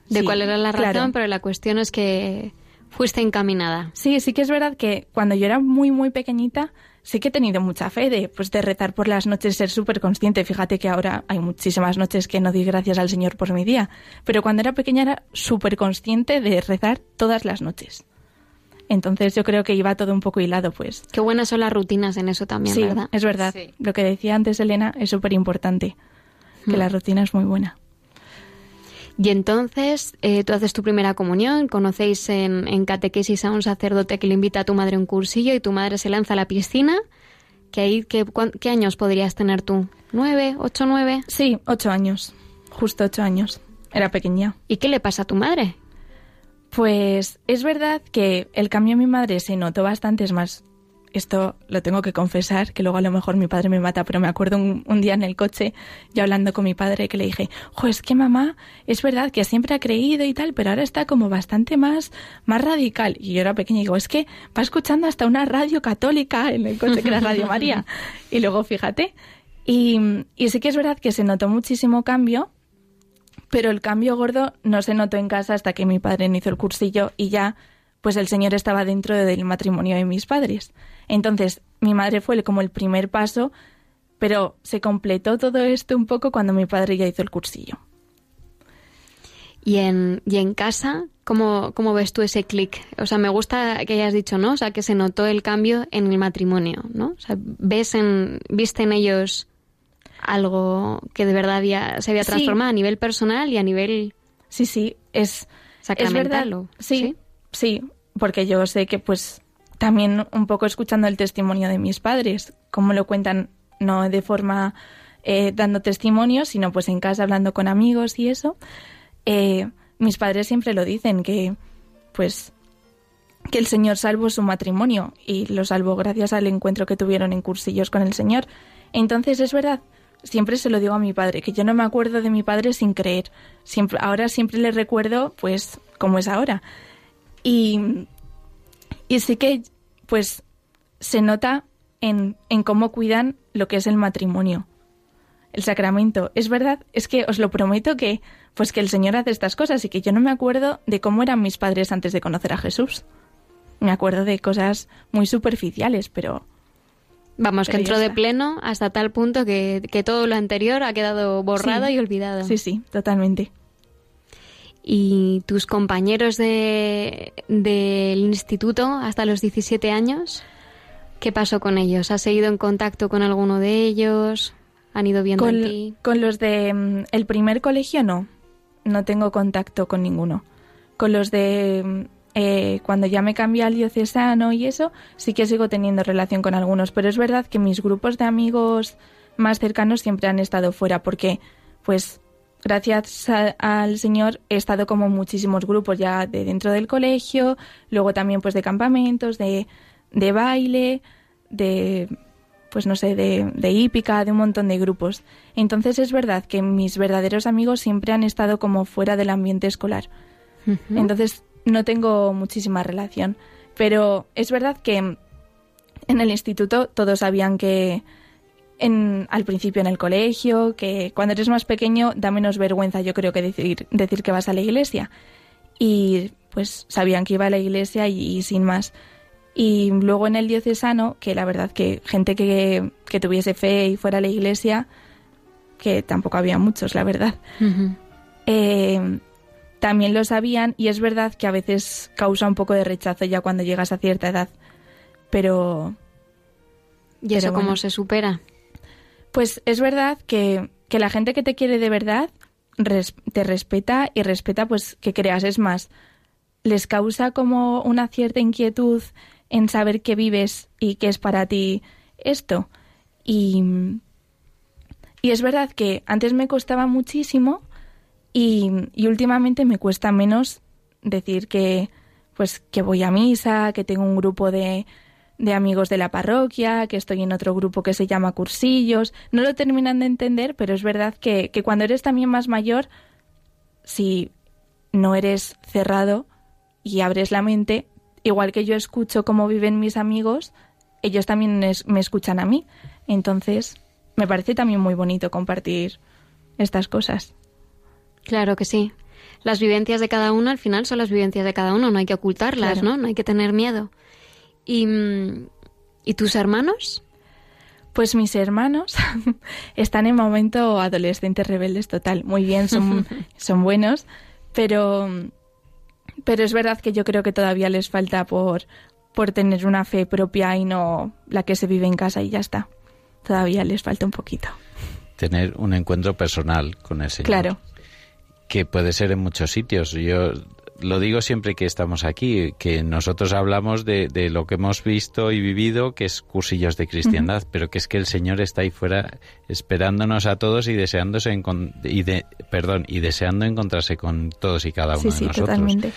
De Sí, cuál era la razón, claro. pero la cuestión es que fuiste encaminada. Sí, sí que es verdad que cuando yo era muy, muy pequeñita, sí que he tenido mucha fe de, pues, de rezar por las noches, ser súper consciente. Fíjate que ahora hay muchísimas noches que no doy gracias al Señor por mi día. Pero cuando era pequeña era súper consciente de rezar todas las noches. Entonces yo creo que iba todo un poco hilado, pues. Qué buenas son las rutinas en eso también, sí, ¿verdad? es verdad. Sí. Lo que decía antes Elena es súper importante. Que Mm. la rutina es muy buena. Y entonces eh, tú haces tu primera comunión, conocéis en, en catequesis a un sacerdote que le invita a tu madre a un cursillo y tu madre se lanza a la piscina. Ahí, ¿qué, ¿Qué años podrías tener tú? ¿Nueve? ¿Ocho, nueve? Sí, ocho años. Justo ocho años. Era pequeña. ¿Y qué le pasa a tu madre? Pues es verdad que el cambio en mi madre se notó bastante, es más, esto lo tengo que confesar, que luego a lo mejor mi padre me mata, pero me acuerdo un, un día en el coche, yo hablando con mi padre, que le dije, jo, es que mamá, es verdad que siempre ha creído y tal, pero ahora está como bastante más, más radical. Y yo era pequeña y digo, es que va escuchando hasta una radio católica en el coche, que era Radio María. Y luego, fíjate, y, y sí que es verdad que se notó muchísimo cambio, pero el cambio gordo no se notó en casa hasta que mi padre no hizo el cursillo y ya pues el Señor estaba dentro del matrimonio de mis padres. Entonces, mi madre fue como el primer paso, pero se completó todo esto un poco cuando mi padre ya hizo el cursillo. Y en, y en casa, ¿cómo, ¿cómo ves tú ese clic? O sea, me gusta que hayas dicho, ¿no? O sea, que se notó el cambio en el matrimonio, ¿no? O sea, ¿ves en, ¿viste en ellos algo que de verdad ya se había Sí. transformado a nivel personal y a nivel Sí, sí, es, es sacramental? verdad. o- Sí, sí, porque yo sé que pues también un poco escuchando el testimonio de mis padres, cómo lo cuentan, no de forma eh, dando testimonio, sino pues en casa hablando con amigos y eso, eh, mis padres siempre lo dicen, que pues que el Señor salvó su matrimonio y lo salvó gracias al encuentro que tuvieron en cursillos con el Señor. Entonces es verdad, siempre se lo digo a mi padre, que yo no me acuerdo de mi padre sin creer. Siempre, ahora siempre le recuerdo pues como es ahora. Y, y sí que pues se nota en, en cómo cuidan lo que es el matrimonio, el sacramento. Es verdad, es que os lo prometo que pues que el Señor hace estas cosas y que yo no me acuerdo de cómo eran mis padres antes de conocer a Jesús. Me acuerdo de cosas muy superficiales, pero Vamos, que Pero entró de pleno hasta tal punto que, que todo lo anterior ha quedado borrado Sí. y olvidado. sí, sí, totalmente. ¿Y tus compañeros de, del instituto hasta los 17 años? ¿Qué pasó con ellos? ¿Has seguido en contacto con alguno de ellos? ¿Han ido viendo en ti? Con, con los de mm, el primer colegio no, no tengo contacto con ninguno. Con los de mm, eh, cuando ya me cambié al diocesano y eso, sí que sigo teniendo relación con algunos, pero es verdad que mis grupos de amigos más cercanos siempre han estado fuera porque, pues, gracias a- al Señor he estado como muchísimos grupos ya de dentro del colegio, luego también pues de campamentos, de, de baile, de pues no sé, de, de hípica, de un montón de grupos. Entonces es verdad que mis verdaderos amigos siempre han estado como fuera del ambiente escolar. Entonces no tengo muchísima relación. Pero es verdad que en el instituto todos sabían que en, al principio en el colegio, que cuando eres más pequeño da menos vergüenza, yo creo, que decir, decir que vas a la iglesia. Y pues sabían que iba a la iglesia y, y sin más. Y luego en el diocesano, que la verdad que gente que, que tuviese fe y fuera a la iglesia, que tampoco había muchos, la verdad. Eh, también lo sabían y es verdad que a veces causa un poco de rechazo ya cuando llegas a cierta edad. Pero ¿Y eso Pero cómo se supera? Pues es verdad que, que la gente que te quiere de verdad res- te respeta y respeta pues que creas. Es más, les causa como una cierta inquietud en saber qué vives y qué es para ti esto. Y, y es verdad que antes me costaba muchísimo y, y últimamente me cuesta menos decir que pues que voy a misa, que tengo un grupo de, de amigos de la parroquia, que estoy en otro grupo que se llama Cursillos. No lo terminan de entender, pero es verdad que, que cuando eres también más mayor, si no eres cerrado y abres la mente, igual que yo escucho cómo viven mis amigos, ellos también es- me escuchan a mí. Entonces, me parece también muy bonito compartir estas cosas. Claro que sí. Las vivencias de cada uno al final son las vivencias de cada uno, no hay que ocultarlas, Claro. ¿no? No hay que tener miedo. ¿Y, mm, ¿y tus hermanos? Pues mis hermanos están en momento adolescentes rebeldes total. Muy bien, son, son buenos, pero, pero es verdad que yo creo que todavía les falta por, por tener una fe propia y no la que se vive en casa y ya está. Todavía les falta un poquito. Tener un encuentro personal con el Señor. Claro, que puede ser en muchos sitios. Yo lo digo siempre que estamos aquí, que nosotros hablamos de, de lo que hemos visto y vivido, que es cursillos de cristiandad, pero que es que el Señor está ahí fuera esperándonos a todos y deseándose encon- y de, perdón, y deseando encontrarse con todos y cada uno sí, de sí, nosotros. totalmente.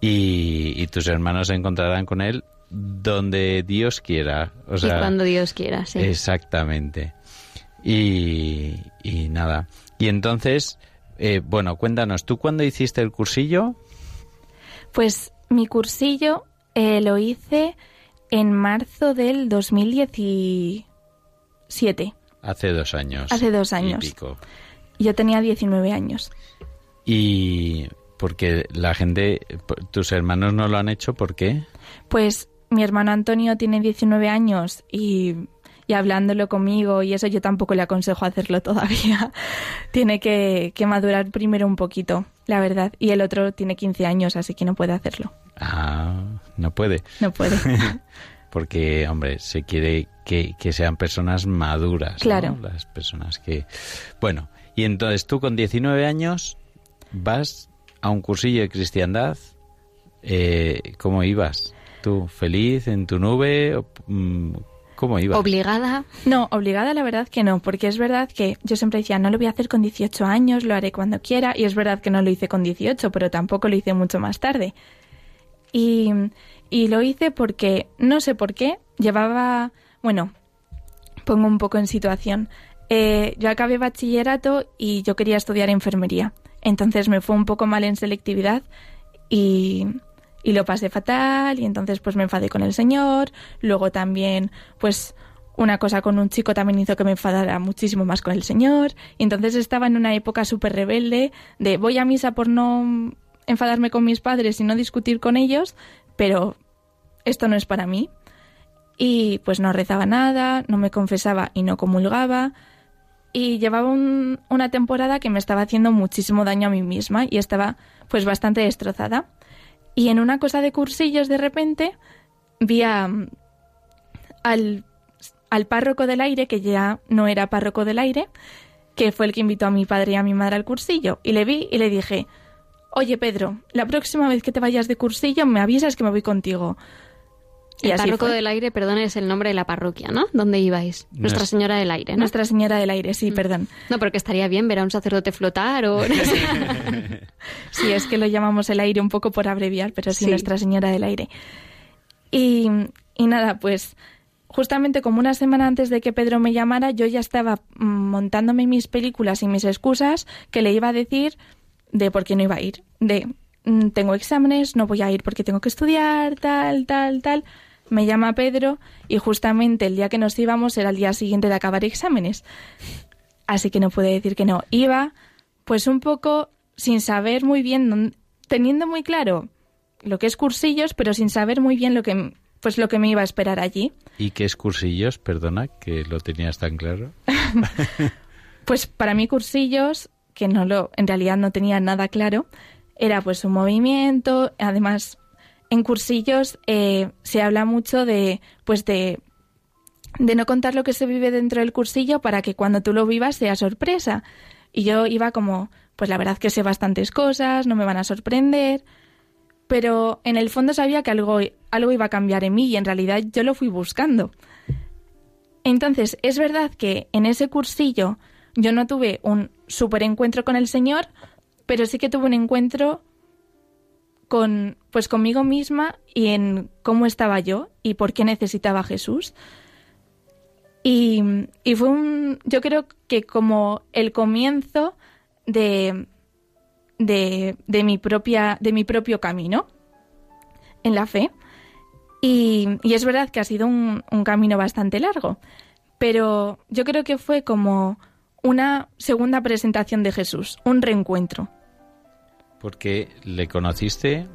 Y, y tus hermanos se encontrarán con él donde Dios quiera. O sea, y cuando Dios quiera, sí. Exactamente. Y, y nada. Y entonces, eh, bueno, cuéntanos, ¿tú cuándo hiciste el cursillo? Pues mi cursillo eh, lo hice en marzo del 2017. Hace dos años. Hace dos y años. pico. Yo tenía 19 años. Y porque la gente, tus hermanos no lo han hecho, ¿por qué? Pues mi hermano Antonio tiene 19 años y, y hablándolo conmigo y eso yo tampoco le aconsejo hacerlo todavía. tiene que, que madurar primero un poquito, la verdad. Y el otro tiene 15 años, así que no puede hacerlo. Ah, no puede. No puede. Porque, hombre, se quiere que, que sean personas maduras. ¿no? Claro. Las personas que... Bueno, y entonces tú con 19 años vas a un cursillo de cristiandad. Eh, ¿Cómo ibas? ¿Tú feliz en tu nube? ¿Cómo ibas? Obligada. No, obligada la verdad que no, porque es verdad que yo siempre decía, no lo voy a hacer con 18 años, lo haré cuando quiera, y es verdad que no lo hice con 18, pero tampoco lo hice mucho más tarde. Y, y lo hice porque, no sé por qué, llevaba, bueno, pongo un poco en situación. Eh, yo acabé bachillerato y yo quería estudiar enfermería. Entonces me fue un poco mal en selectividad y, y lo pasé fatal y entonces pues me enfadé con el señor. Luego también pues una cosa con un chico también hizo que me enfadara muchísimo más con el señor. Y entonces estaba en una época súper rebelde de voy a misa por no enfadarme con mis padres y no discutir con ellos, pero esto no es para mí. Y pues no rezaba nada, no me confesaba y no comulgaba. Y llevaba un- una temporada que me estaba haciendo muchísimo daño a mí misma y estaba pues bastante destrozada. Y en una cosa de cursillos de repente vi a, al, al párroco del aire, que ya no era párroco del aire, que fue el que invitó a mi padre y a mi madre al cursillo. Y le vi y le dije, oye Pedro, la próxima vez que te vayas de cursillo me avisas que me voy contigo. Y el así párroco fue. del aire, perdón, es el nombre de la parroquia, ¿no? ¿Dónde ibais? Nuestra Nues- Señora del Aire, ¿no? Nuestra Señora del Aire, sí, perdón. No, porque estaría bien ver a un sacerdote flotar o... no sé. Sí, es que lo llamamos el aire un poco por abreviar, pero sí, Sí. Nuestra Señora del Aire. Y, y nada, pues justamente como una semana antes de que Pedro me llamara, yo ya estaba mm, montándome mis películas y mis excusas que le iba a decir de por qué no iba a ir. De mm, tengo exámenes, no voy a ir porque tengo que estudiar, tal, tal, tal. Me llama Pedro y justamente el día que nos íbamos era el día siguiente de acabar exámenes. Así que no pude decir que no. Iba, pues un poco sin saber muy bien, teniendo muy claro lo que es cursillos, pero sin saber muy bien lo que, pues lo que me iba a esperar allí. ¿Y qué es cursillos? Perdona, que lo tenías tan claro. Pues para mí cursillos, que no lo, en realidad no tenía nada claro, era pues un movimiento, además en cursillos eh, se habla mucho de, pues de, de no contar lo que se vive dentro del cursillo para que cuando tú lo vivas sea sorpresa. Y yo iba como, pues la verdad que sé bastantes cosas, no me van a sorprender, pero en el fondo sabía que algo, algo iba a cambiar en mí y en realidad yo lo fui buscando. Entonces, es verdad que en ese cursillo yo no tuve un super encuentro con el Señor, pero sí que tuve un encuentro con pues conmigo misma y en cómo estaba yo y por qué necesitaba a Jesús. Y, y fue un, yo creo que como el comienzo de, de, de mi propia, de mi propio camino en la fe. Y, y es verdad que ha sido un, un camino bastante largo, pero yo creo que fue como una segunda presentación de Jesús, un reencuentro. Porque le conociste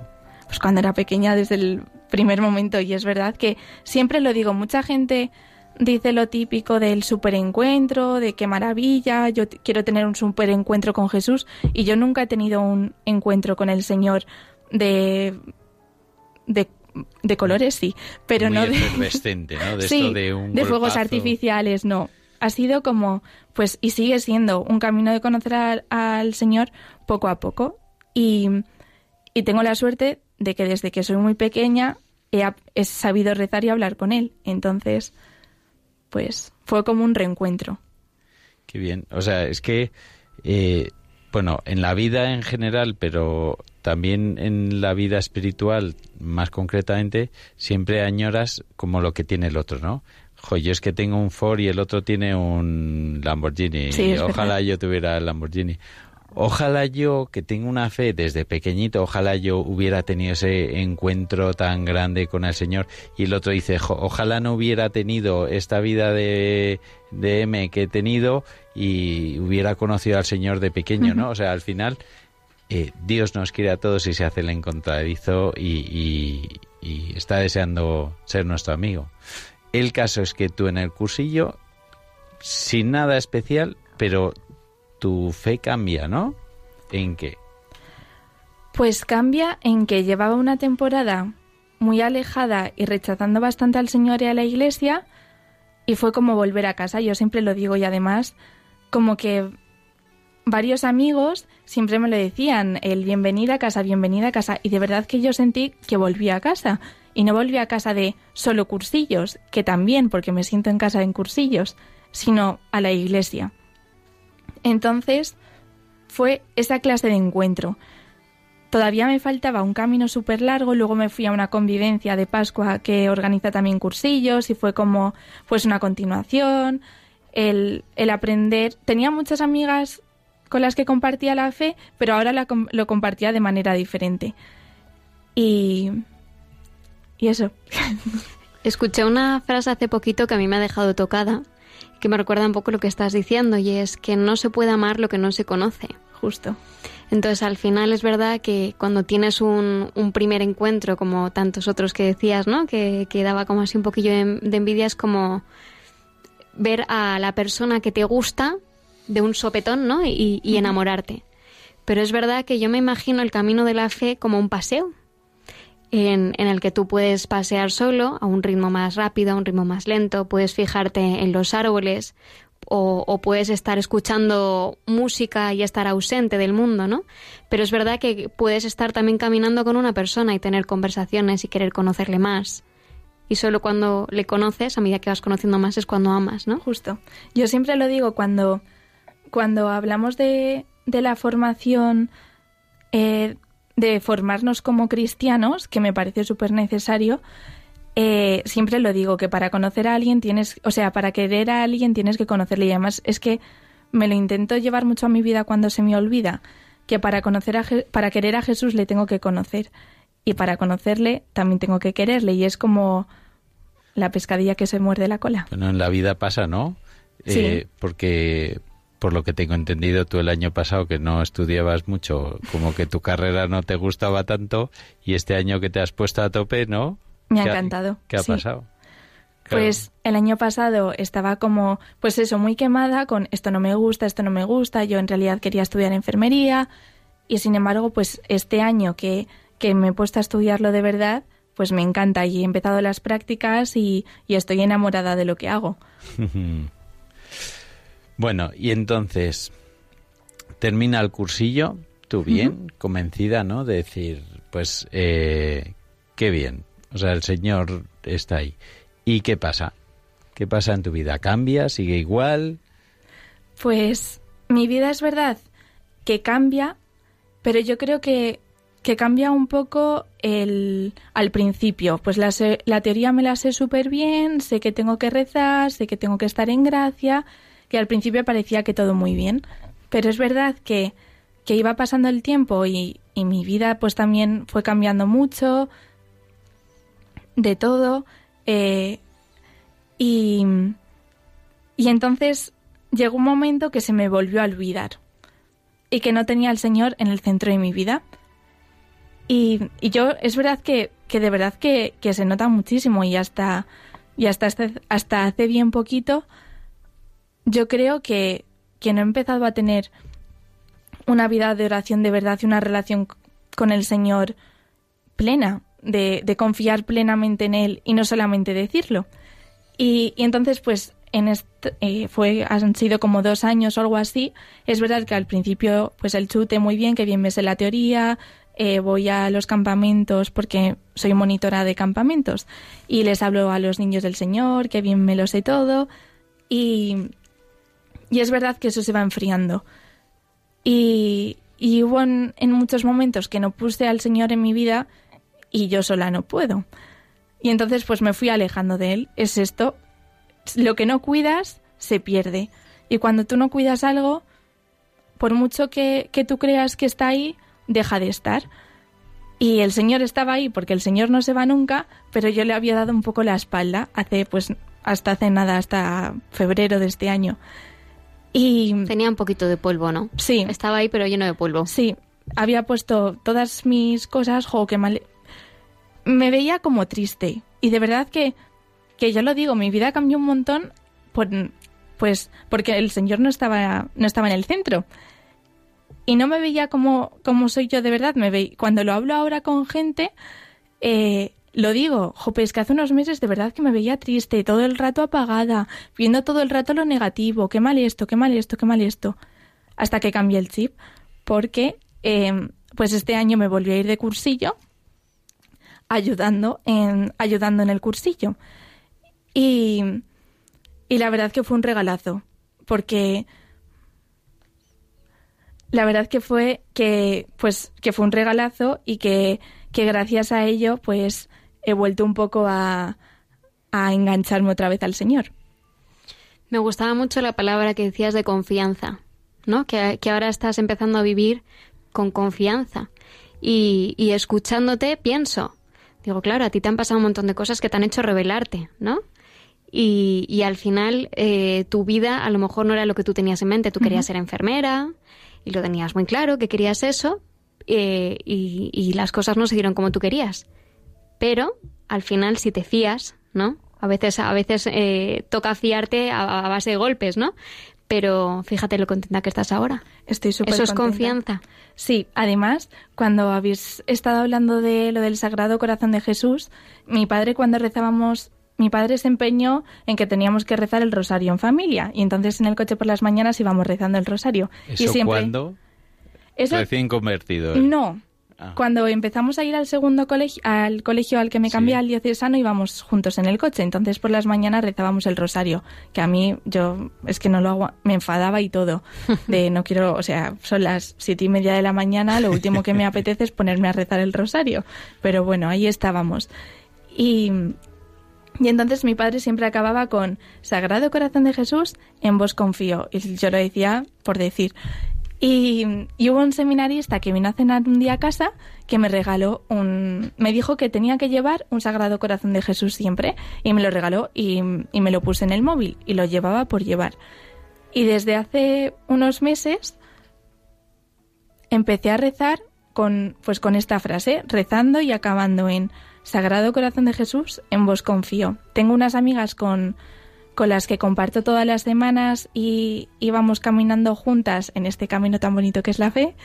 Pues cuando era pequeña desde el primer momento y es verdad que siempre lo digo, mucha gente dice lo típico del superencuentro, de qué maravilla, yo quiero tener un superencuentro con Jesús y yo nunca he tenido un encuentro con el Señor de de, de colores sí, pero muy no de ¿no? De Sí, esto de un fuegos golpazo. artificiales, no. Ha sido como, pues, y sigue siendo un camino de conocer al, al Señor poco a poco. Y, y tengo la suerte de que desde que soy muy pequeña he, sabido rezar y hablar con Él. Entonces, pues, fue como un reencuentro. Qué bien. O sea, es que eh, bueno, en la vida en general, pero también en la vida espiritual, más concretamente, siempre añoras como lo que tiene el otro, ¿no? Jo, yo es que tengo un Ford y el otro tiene un Lamborghini. Sí, ojalá verdad. yo tuviera el Lamborghini. Ojalá yo, que tengo una fe desde pequeñito, ojalá yo hubiera tenido ese encuentro tan grande con el Señor. Y el otro dice, "Jo, ojalá no hubiera tenido esta vida de, de M que he tenido y hubiera conocido al Señor de pequeño, ¿no? O sea, al final, eh, Dios nos quiere a todos y se hace el encontradizo y, y- y está deseando ser nuestro amigo. El caso es que tú en el cursillo, sin nada especial, pero tu fe cambia, ¿no? ¿En qué? Pues cambia en que llevaba una temporada muy alejada y rechazando bastante al Señor y a la Iglesia y fue como volver a casa, yo siempre lo digo y además como que varios amigos siempre me lo decían, el bienvenida a casa, bienvenida a casa y de verdad que yo sentí que volví a casa y no volví a casa de solo cursillos, que también porque me siento en casa en cursillos, sino a la iglesia. Entonces fue esa clase de encuentro. Todavía me faltaba un camino súper largo, luego me fui a una convivencia de Pascua que organiza también cursillos y fue como pues una continuación, el, el aprender. Tenía muchas amigas con las que compartía la fe, pero ahora la lo compartía de manera diferente. Y, y eso. Escuché una frase hace poquito que a mí me ha dejado tocada, que me recuerda un poco lo que estás diciendo, y es que no se puede amar lo que no se conoce. Justo. Entonces, al final es verdad que cuando tienes un, un primer encuentro, como tantos otros que decías, ¿no? Que, que daba como así un poquillo de, de envidia, es como ver a la persona que te gusta de un sopetón, ¿no? Y, y enamorarte. Pero es verdad que yo me imagino el camino de la fe como un paseo, en, el que tú puedes pasear solo a un ritmo más rápido, a un ritmo más lento, puedes fijarte en los árboles o, o puedes estar escuchando música y estar ausente del mundo, ¿no? Pero es verdad que puedes estar también caminando con una persona y tener conversaciones y querer conocerle más. Y solo cuando le conoces, a medida que vas conociendo más, es cuando amas, ¿no? Justo. Yo siempre lo digo cuando, cuando hablamos de, de la formación, eh, de formarnos como cristianos, que me parece súper necesario, eh, siempre lo digo, que para conocer a alguien tienes, o sea, para querer a alguien tienes que conocerle. Y además es que me lo intento llevar mucho a mi vida cuando se me olvida, que para, conocer a, Je- para querer a Jesús le tengo que conocer. Y para conocerle también tengo que quererle. Y es como la pescadilla que se muerde la cola. Bueno, en la vida pasa, ¿no? Sí. Eh, porque, por lo que tengo entendido, tú el año pasado que no estudiabas mucho, como que tu carrera no te gustaba tanto, y este año que te has puesto a tope, ¿no? Me ha ¿Qué encantado, ¿Qué ha sí. pasado? Claro. Pues el año pasado estaba como, pues eso, muy quemada con esto no me gusta, esto no me gusta. Yo en realidad quería estudiar enfermería y sin embargo, pues este año que, que me he puesto a estudiarlo de verdad, pues me encanta y he empezado las prácticas y, y estoy enamorada de lo que hago. Bueno, y entonces, termina el cursillo, tú bien, convencida, ¿no? De decir, pues, eh, qué bien. O sea, el Señor está ahí. ¿Y qué pasa? ¿Qué pasa en tu vida? ¿Cambia? ¿Sigue igual? Pues mi vida es verdad que cambia, pero yo creo que, que cambia un poco el, al principio. Pues la, la teoría me la sé súper bien, sé que tengo que rezar, sé que tengo que estar en gracia, que al principio parecía que todo muy bien. Pero es verdad que, que iba pasando el tiempo y, y mi vida pues también fue cambiando mucho de todo. eh, y, y entonces llegó un momento que se me volvió a olvidar y que no tenía al Señor en el centro de mi vida. Y, y yo, es verdad que, que de verdad que, que se nota muchísimo y hasta, y hasta, este- hasta hace bien poquito, yo creo que, no he empezado a tener una vida de oración de verdad y una relación con el Señor plena, de, de confiar plenamente en Él y no solamente decirlo. Y, y entonces, pues, en este, eh, fue, han sido como dos años o algo así. Es verdad que al principio, pues el chute muy bien, que bien me sé la teoría, eh, voy a los campamentos porque soy monitora de campamentos y les hablo a los niños del Señor, que bien me lo sé todo. Y, y es verdad que eso se va enfriando. Y, hubo en, en muchos momentos que no puse al Señor en mi vida y yo sola no puedo. Y entonces pues me fui alejando de Él. Es esto, lo que no cuidas se pierde. Y cuando tú no cuidas algo, por mucho que, que tú creas que está ahí, deja de estar. Y el Señor estaba ahí porque el Señor no se va nunca, pero yo le había dado un poco la espalda hace pues hasta hace nada, hasta febrero de este año. Y Tenía un poquito de polvo, ¿no? sí, Estaba ahí, pero lleno de polvo. Sí, había puesto todas mis cosas, jo, qué mal. Me veía como triste. Y de verdad que, que yo lo digo, mi vida cambió un montón por, pues porque el Señor no estaba, no estaba en el centro. Y no me veía como, como soy yo de verdad. Me veía, cuando lo hablo ahora con gente, eh, lo digo, jope, es que hace unos meses de verdad que me veía triste, todo el rato apagada, viendo todo el rato lo negativo, qué mal esto, qué mal esto, qué mal esto. Hasta que cambié el chip, porque eh, pues este año me volví a ir de cursillo, ayudando en, ayudando en el cursillo. Y, y la verdad que fue un regalazo, porque la verdad que fue que pues que fue un regalazo y que, que gracias a ello pues he vuelto un poco a, a engancharme otra vez al Señor. Me gustaba mucho la palabra que decías de confianza, ¿no? Que, que ahora estás empezando a vivir con confianza. Y, y escuchándote pienso, digo, claro, a ti te han pasado un montón de cosas que te han hecho revelarte, ¿no? Y, y al final eh, tu vida a lo mejor no era lo que tú tenías en mente. Tú querías ser enfermera y lo tenías muy claro que querías eso eh, y, y las cosas no se dieron como tú querías. Pero al final si te fías, ¿no? A veces, a veces eh, toca fiarte a, a base de golpes, ¿no? Pero fíjate lo contenta que estás ahora. Estoy súper Eso es contenta. confianza. Sí, además, cuando habéis estado hablando de lo del Sagrado Corazón de Jesús, mi padre cuando rezábamos, mi padre se empeñó en que teníamos que rezar el rosario en familia y entonces en el coche por las mañanas íbamos rezando el rosario. ¿Eso y siempre cuándo? Eso- Recién convertido. ¿eh? No. Ah. Cuando empezamos a ir al segundo colegio, al colegio al que me cambié, Sí. al diocesano, íbamos juntos en el coche. Entonces por las mañanas rezábamos el rosario, que a mí yo es que no lo hago, me enfadaba y todo. De no quiero, o sea, son las siete y media de la mañana, lo último que me apetece es ponerme a rezar el rosario. Pero bueno, ahí estábamos. Y, y entonces mi padre siempre acababa con Sagrado Corazón de Jesús, en vos confío. Y yo lo decía por decir. Y, hubo un seminarista que vino a cenar un día a casa que me regaló un... Me dijo que tenía que llevar un Sagrado Corazón de Jesús siempre y me lo regaló y, y me lo puse en el móvil y lo llevaba por llevar. Y desde hace unos meses empecé a rezar con, pues con esta frase, rezando y acabando en Sagrado Corazón de Jesús, en vos confío. Tengo unas amigas con, con las que comparto todas las semanas y íbamos caminando juntas en este camino tan bonito que es la fe.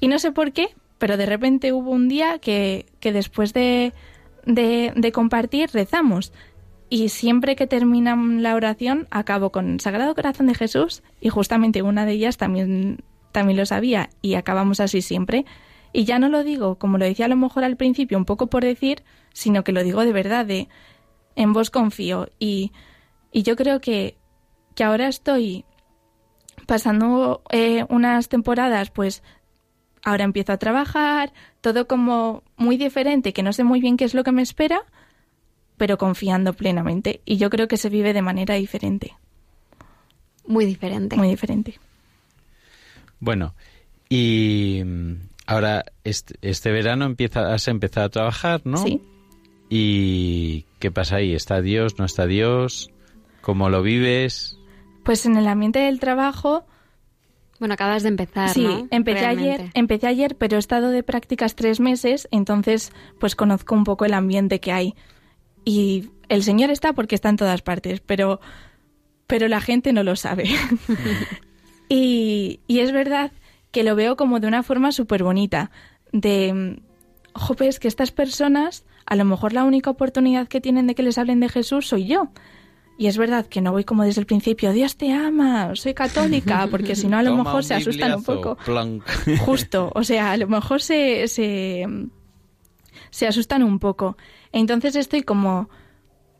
Y no sé por qué, pero de repente hubo un día que, que después de, de, compartir rezamos. Y siempre que terminan la oración acabo con Sagrado Corazón de Jesús y justamente una de ellas también, también lo sabía y acabamos así siempre. Y ya no lo digo, como lo decía a lo mejor al principio, un poco por decir, sino que lo digo de verdad, de en vos confío. Y, y yo creo que, que ahora estoy pasando eh, unas temporadas, pues ahora empiezo a trabajar, todo como muy diferente, que no sé muy bien qué es lo que me espera, pero confiando plenamente. Y yo creo que se vive de manera diferente, Muy diferente. muy diferente. Bueno, y mm, ahora este, este verano empieza, has empezado a trabajar, ¿no? Sí. ¿Y qué pasa ahí? ¿Está Dios? ¿No está Dios? ¿Cómo lo vives? Pues en el ambiente del trabajo, Bueno, acabas de empezar, sí, ¿no? empecé Realmente. ayer, empecé ayer, pero he estado de prácticas tres meses, entonces pues conozco un poco el ambiente que hay. Y el Señor está porque está en todas partes, pero, pero la gente no lo sabe. y, y es verdad que lo veo como de una forma súper bonita, de, jope, es que estas personas, a lo mejor la única oportunidad que tienen de que les hablen de Jesús soy yo. Y es verdad que no voy como desde el principio, Dios te ama, soy católica, porque si no a lo Toma mejor se asustan un poco. Justo, o sea, a lo mejor se, se, se asustan un poco. Entonces estoy como,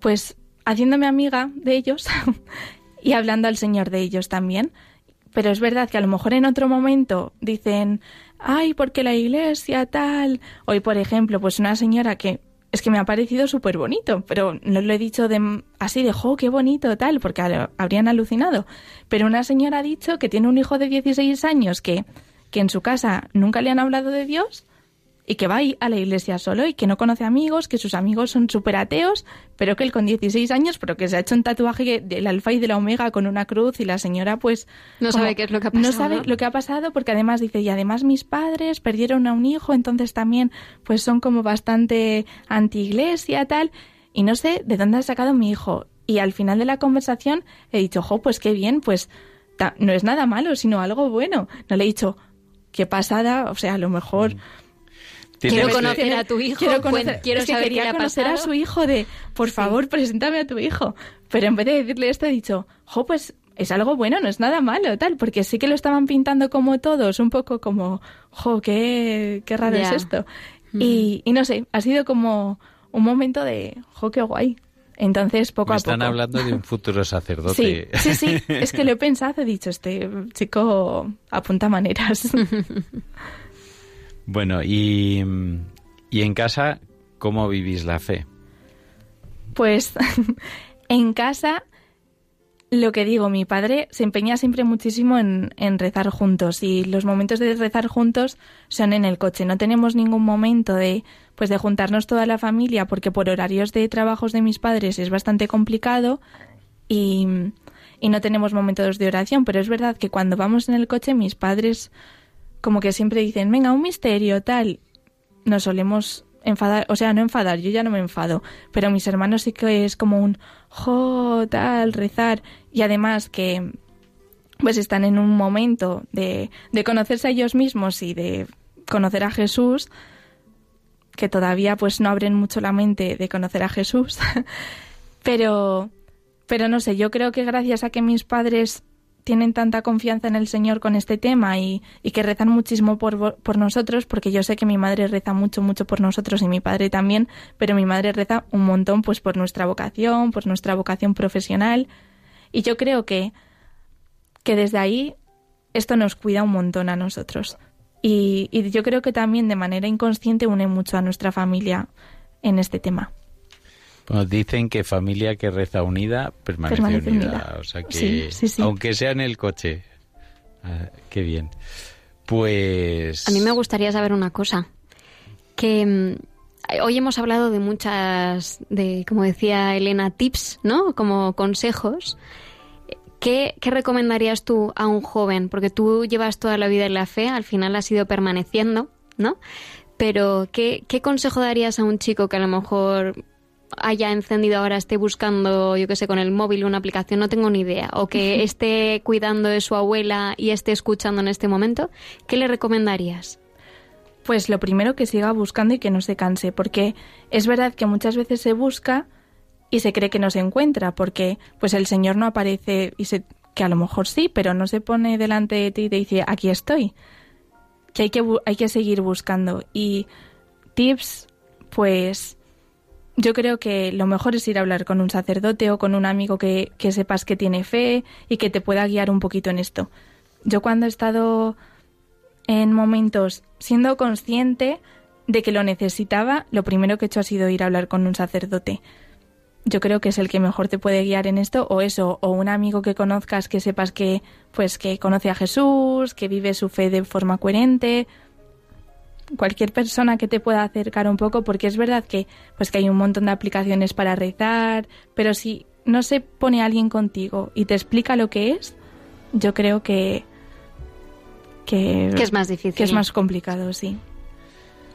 pues, haciéndome amiga de ellos y hablando al Señor de ellos también. pero es verdad que a lo mejor en otro momento dicen, ay, porque la iglesia tal. Hoy, por ejemplo, pues una señora que es que me ha parecido súper bonito, pero no lo he dicho de, así de, jo, qué bonito tal, porque habrían alucinado. Pero una señora ha dicho que tiene un hijo de 16 años que, que en su casa nunca le han hablado de Dios y que va ahí a la iglesia solo y que no conoce amigos, que sus amigos son súper ateos, pero que él con 16 años, pero que se ha hecho un tatuaje del alfa y de la omega con una cruz y la señora pues... No como- sabe qué es lo que ha No pasado, sabe ¿no? lo que ha pasado porque además dice, y además mis padres perdieron a un hijo, entonces también pues son como bastante anti-iglesia, tal, y no sé de dónde ha sacado mi hijo. Y al final de la conversación he dicho, jo, pues qué bien, pues no es nada malo, sino algo bueno. No le he dicho, qué pasada, o sea, a lo mejor... Tienes Quiero conocer a tu hijo, Quiero conocer, quiero es que saber quería qué le ha conocer a su hijo de, por favor, preséntame a tu hijo. Pero en vez de decirle esto, he dicho, jo, pues es algo bueno, no es nada malo, tal, porque sí que lo estaban pintando como todos, un poco como, jo, qué, qué raro es esto. Y, y no sé, ha sido como un momento de, jo, qué guay. Entonces, poco Me a están poco. hablando de un futuro Sí, sacerdote. sí, sí, es que lo he pensado, he dicho, este chico apunta maneras. Bueno, y, y en casa, ¿cómo vivís la fe? Pues en casa, lo que digo, mi padre se empeña siempre muchísimo en, en rezar juntos y los momentos de rezar juntos son en el coche. No tenemos ningún momento de pues de juntarnos toda la familia porque por horarios de trabajos de mis padres es bastante complicado y, y no tenemos momentos de oración, pero es verdad que cuando vamos en el coche mis padres como que siempre dicen, venga, un misterio, tal. Nos solemos enfadar, o sea, no enfadar, yo ya no me enfado, pero mis hermanos sí que es como un, jo, tal, rezar. Y además que pues están en un momento de, de conocerse a ellos mismos y de conocer a Jesús, que todavía pues no abren mucho la mente de conocer a Jesús, pero, pero no sé, yo creo que gracias a que mis padres tienen tanta confianza en el Señor con este tema y, que rezan muchísimo por, nosotros, porque yo sé que mi madre reza mucho, mucho por nosotros y mi padre también, pero mi madre reza un montón pues por nuestra vocación, por nuestra vocación profesional. Y yo creo que, que desde ahí esto nos cuida un montón a nosotros. Y yo creo que también de manera inconsciente une mucho a nuestra familia en este tema. Bueno, dicen que familia que reza unida permanece, Permanece unida. unida. O sea que, Sí, sí, sí. aunque sea en el coche. Ah, qué bien. Pues. A mí me gustaría saber una cosa. Que mm, hoy hemos hablado de muchas, de, como decía Elena, tips, ¿no? Como consejos. ¿Qué, qué recomendarías tú a un joven? Porque tú llevas toda la vida en la fe, al final has ido permaneciendo, ¿no? Pero, ¿qué, qué consejo darías a un chico que a lo mejor haya encendido ahora, esté buscando, yo qué sé, con el móvil una aplicación, no tengo ni idea, o que esté cuidando de su abuela y esté escuchando en este momento, ¿qué le recomendarías? Pues lo primero que siga buscando y que no se canse, porque es verdad que muchas veces se busca y se cree que no se encuentra, porque pues el Señor no aparece y se que a lo mejor sí, pero no se pone delante de ti y te dice aquí estoy. Que hay que hay que seguir buscando y tips, pues yo creo que lo mejor es ir a hablar con un sacerdote o con un amigo que, que sepas que tiene fe y que te pueda guiar un poquito en esto. Yo cuando he estado en momentos siendo consciente de que lo necesitaba, lo primero que he hecho ha sido ir a hablar con un sacerdote. Yo creo que es el que mejor te puede guiar en esto, o eso, o un amigo que conozcas que sepas que, pues, que conoce a Jesús, que vive su fe de forma coherente. Cualquier persona que te pueda acercar un poco, porque es verdad que, pues, que hay un montón de aplicaciones para rezar, pero si no se pone alguien contigo y te explica lo que es, yo creo que que, Que es más difícil. que es más complicado, sí.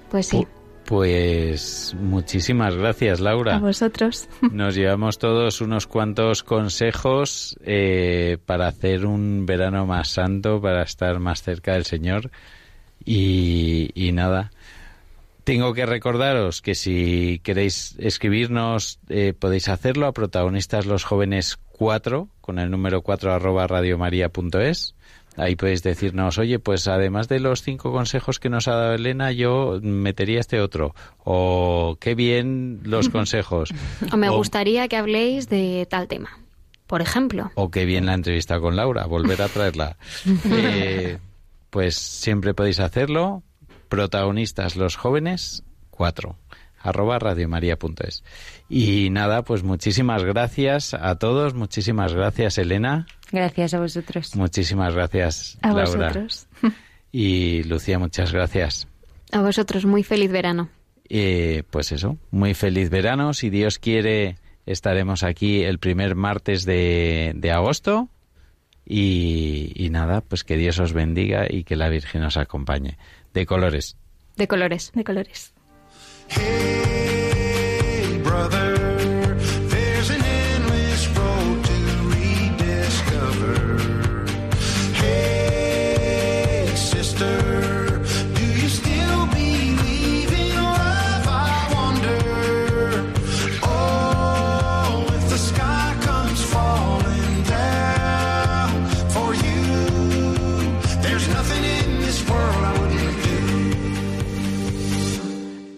Pues sí. Pu- Pues muchísimas gracias, Laura. A vosotros. Nos llevamos todos unos cuantos consejos eh, para hacer un verano más santo, para estar más cerca del Señor. Y, y nada, tengo que recordaros que si queréis escribirnos, eh, podéis hacerlo a protagonistas los jóvenes 4, con el número 4 arroba radiomaria.es. Ahí podéis decirnos, oye, pues además de los cinco consejos que nos ha dado Elena, yo metería este otro. O qué bien los consejos. O me O- gustaría que habléis de tal tema. por ejemplo. O qué bien la entrevista con Laura, volver a traerla. Eh, pues siempre podéis hacerlo. Protagonistas los jóvenes, cuatro arroba radiomaria.es. Y nada, pues muchísimas gracias a todos, muchísimas gracias Elena, Gracias a vosotros. muchísimas gracias A Laura vosotros. y Lucía, muchas gracias. A vosotros, muy feliz verano. Eh, pues eso, muy feliz verano. Si Dios quiere, estaremos aquí el primer martes de, de agosto. Y, y nada, pues que Dios os bendiga y que la Virgen os acompañe. De colores. De colores. De colores. Hey, brother,